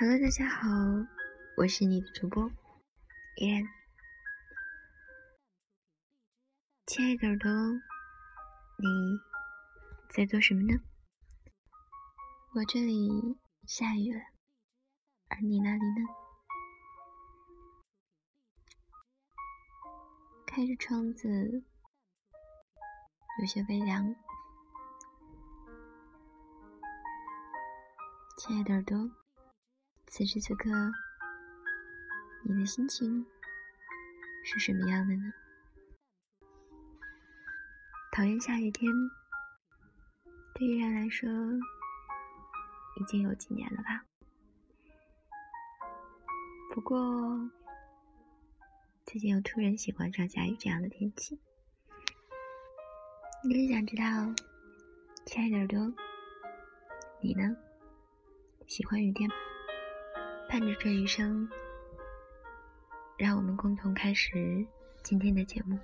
Hello，大家好，我是你的主播依然。亲爱的耳朵，你在做什么呢？我这里下雨了，而你那里呢？开着窗子，有些微凉。亲爱的耳朵，此时此刻，你的心情是什么样的呢？讨厌下雨天，对于人来说，已经有几年了吧。不过，最近又突然喜欢上下雨这样的天气。你是想知道，亲爱的耳朵，你呢？喜欢雨天，伴着这一声，让我们共同开始今天的节目。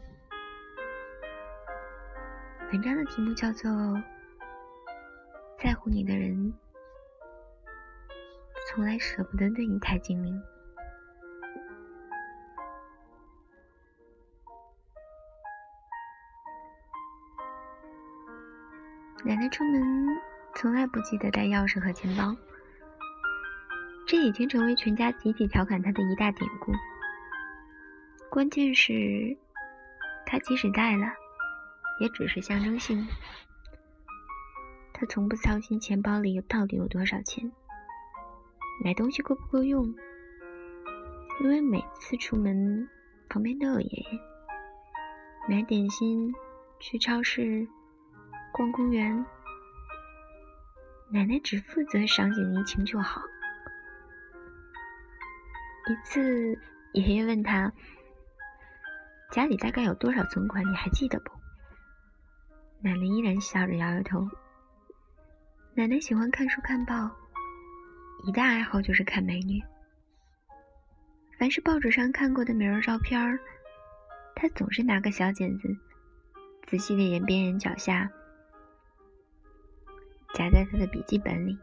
文章的题目叫做《在乎你的人，从来舍不得对你太精明》。奶奶出门从来不记得带钥匙和钱包。这已经成为全家集体调侃他的一大典故。关键是，他即使带了，也只是象征性的。他从不操心钱包里到底有多少钱，买东西够不够用，因为每次出门旁边都有爷爷。买点心、去超市、逛公园，奶奶只负责赏景怡情就好。一次，爷爷问他：“家里大概有多少存款？你还记得不？”奶奶依然笑着摇摇头。奶奶喜欢看书看报，一大爱好就是看美女。凡是报纸上看过的美人照片儿，她总是拿个小剪子，仔细的沿边沿角下，夹在她的笔记本里，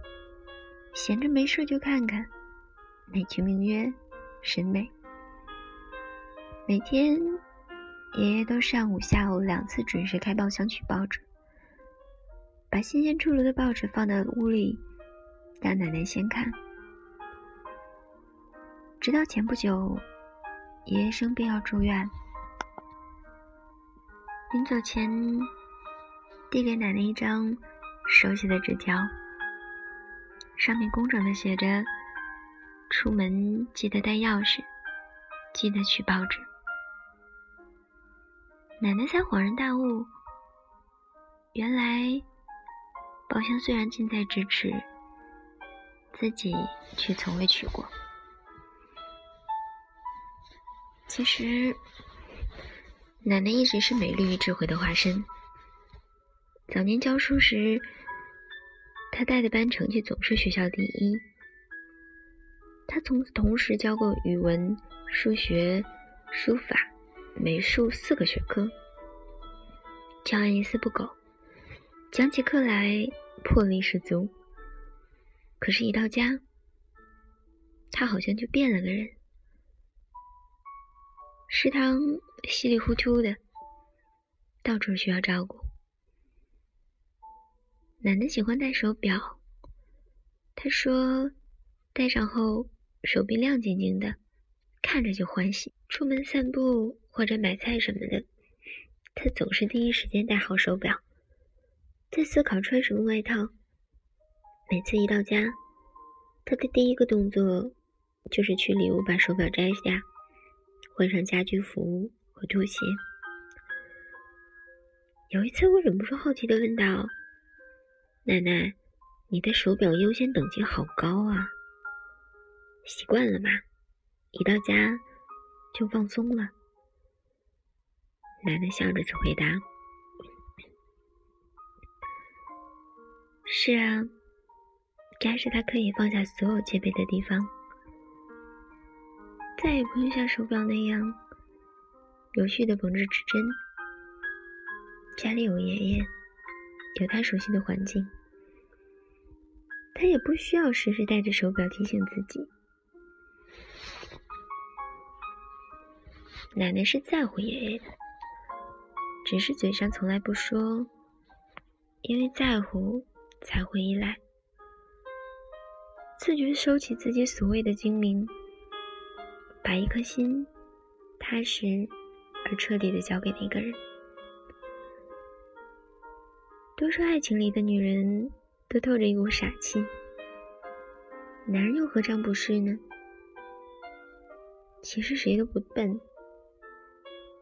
闲着没事就看看，美其名曰。审美。每天，爷爷都上午、下午两次准时开报箱取报纸，把新鲜出炉的报纸放到屋里，让奶奶先看。直到前不久，爷爷生病要住院，临走前递给奶奶一张手写的纸条，上面工整的写着。出门记得带钥匙，记得取报纸。奶奶才恍然大悟，原来包厢虽然近在咫尺，自己却从未取过。其实，奶奶一直是美丽与智慧的化身。早年教书时，她带的班成绩总是学校第一。他从同时教过语文、数学、书法、美术四个学科，教案一丝不苟，讲起课来魄力十足。可是，一到家，他好像就变了个人。食堂稀里糊涂的，到处需要照顾。奶奶喜欢戴手表，她说，戴上后。手臂亮晶晶的，看着就欢喜。出门散步或者买菜什么的，他总是第一时间戴好手表，在思考穿什么外套。每次一到家，他的第一个动作就是去里屋把手表摘下，换上家居服和拖鞋。有一次，我忍不住好奇的问道：“奶奶，你的手表优先等级好高啊？”习惯了吗？一到家就放松了。奶奶笑着回答：“是啊，家是他可以放下所有戒备的地方，再也不用像手表那样有序的绷着指针。家里有爷爷，有他熟悉的环境，他也不需要时时带着手表提醒自己。奶奶是在乎爷爷的，只是嘴上从来不说，因为在乎才会依赖。自觉收起自己所谓的精明，把一颗心踏实而彻底的交给那个人。都说爱情里的女人都透着一股傻气，男人又何尝不是呢？其实谁都不笨。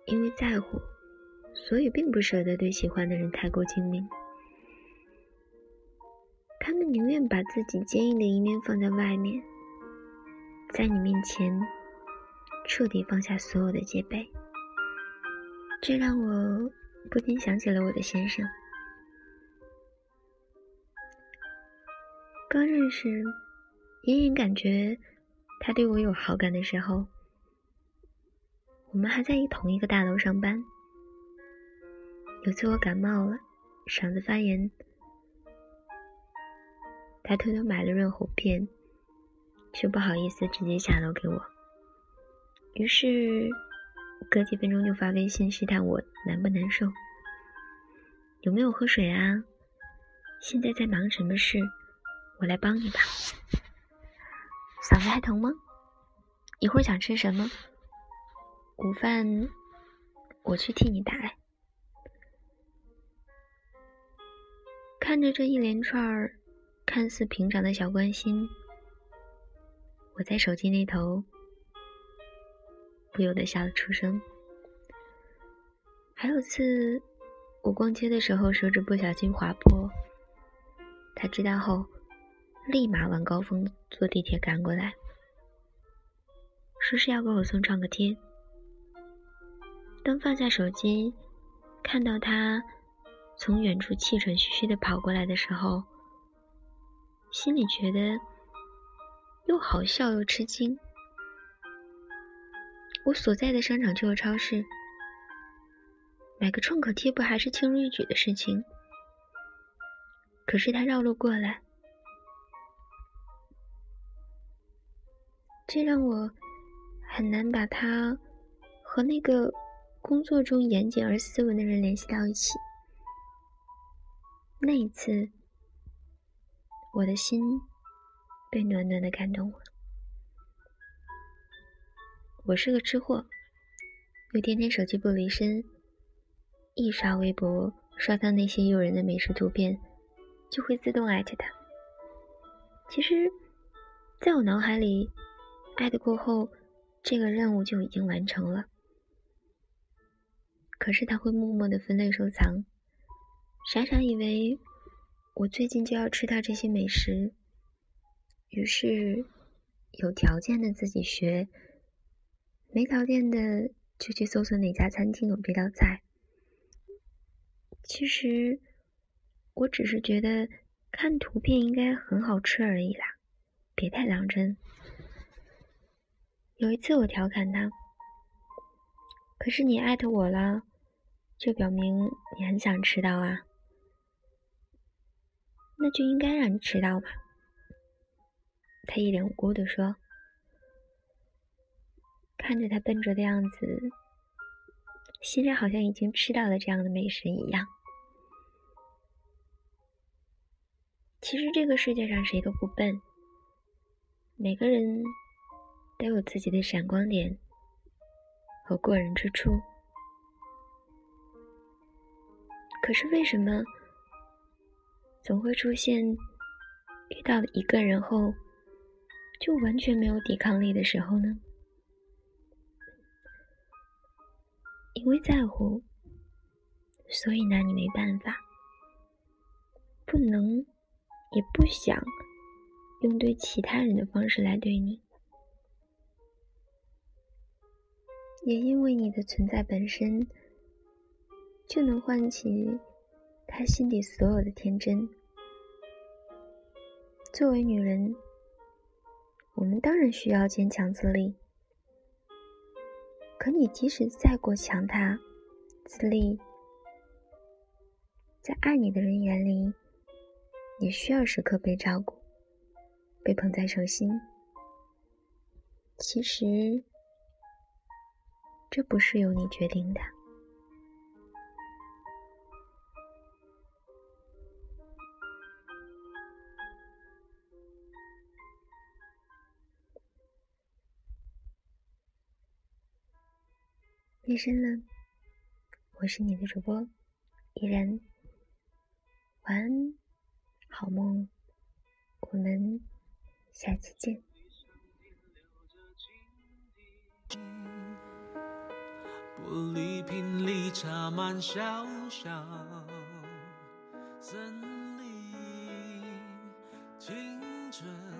因为在乎，所以并不舍得对喜欢的人太过精明。他们宁愿把自己坚硬的一面放在外面，在你面前彻底放下所有的戒备。这让我不禁想起了我的先生。刚认识，隐隐感觉他对我有好感的时候。我们还在一同一个大楼上班。有次我感冒了，嗓子发炎，他偷偷买了润喉片，却不好意思直接下楼给我。于是隔几分钟就发微信试探我难不难受，有没有喝水啊？现在在忙什么事？我来帮你吧。嗓子还疼吗？一会儿想吃什么？午饭，我去替你打来。看着这一连串看似平常的小关心，我在手机那头不由得笑了出声。还有次，我逛街的时候手指不小心划破，他知道后，立马晚高峰坐地铁赶过来，说是要给我送创可贴。当放下手机，看到他从远处气喘吁吁的跑过来的时候，心里觉得又好笑又吃惊。我所在的商场就有超市，买个创可贴不还是轻而易举的事情？可是他绕路过来，这让我很难把他和那个。工作中严谨而斯文的人联系到一起，那一次，我的心被暖暖的感动了。我是个吃货，又天天手机不离身，一刷微博，刷到那些诱人的美食图片，就会自动艾特他。其实，在我脑海里，艾特过后，这个任务就已经完成了。可是他会默默的分类收藏，傻傻以为我最近就要吃到这些美食，于是有条件的自己学，没条件的就去搜索哪家餐厅有这道菜。其实我只是觉得看图片应该很好吃而已啦，别太当真。有一次我调侃他，可是你艾特我了。就表明你很想吃到啊，那就应该让你吃到嘛。他一脸无辜的说，看着他笨拙的样子，心里好像已经吃到了这样的美食一样。其实这个世界上谁都不笨，每个人都有自己的闪光点和过人之处。可是为什么总会出现遇到一个人后就完全没有抵抗力的时候呢？因为在乎，所以拿你没办法，不能也不想用对其他人的方式来对你，也因为你的存在本身。就能唤起他心底所有的天真。作为女人，我们当然需要坚强自立。可你即使再过强大、自立，在爱你的人眼里，也需要时刻被照顾。被捧在手心。其实，这不是由你决定的。夜深了，我是你的主播依然。晚安，好梦，我们下期见。玻璃瓶里插满小小森林，青春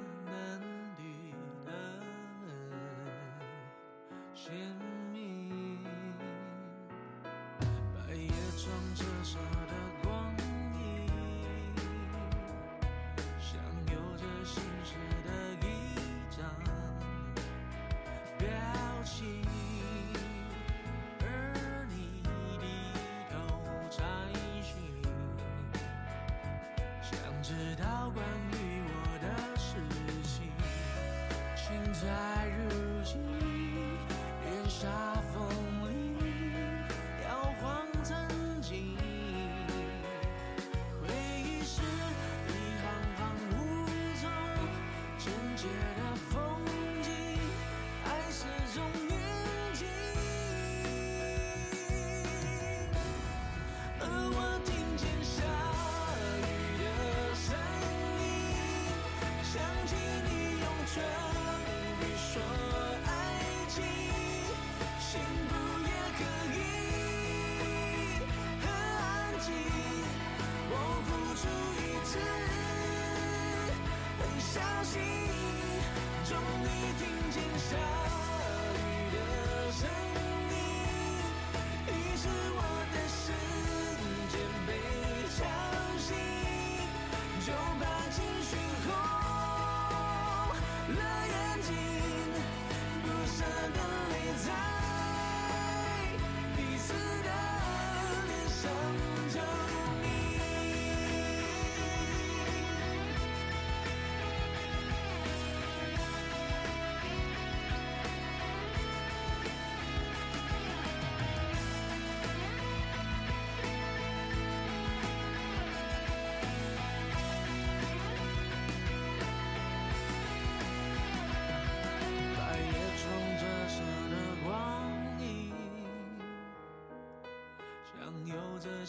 傻色的光影，像有着心事的一张表情，而你低头才行，想知道关于我的事情，请在。Jedi.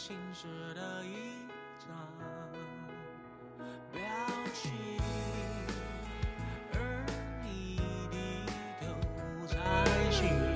心事的一张表情。而你低头在心。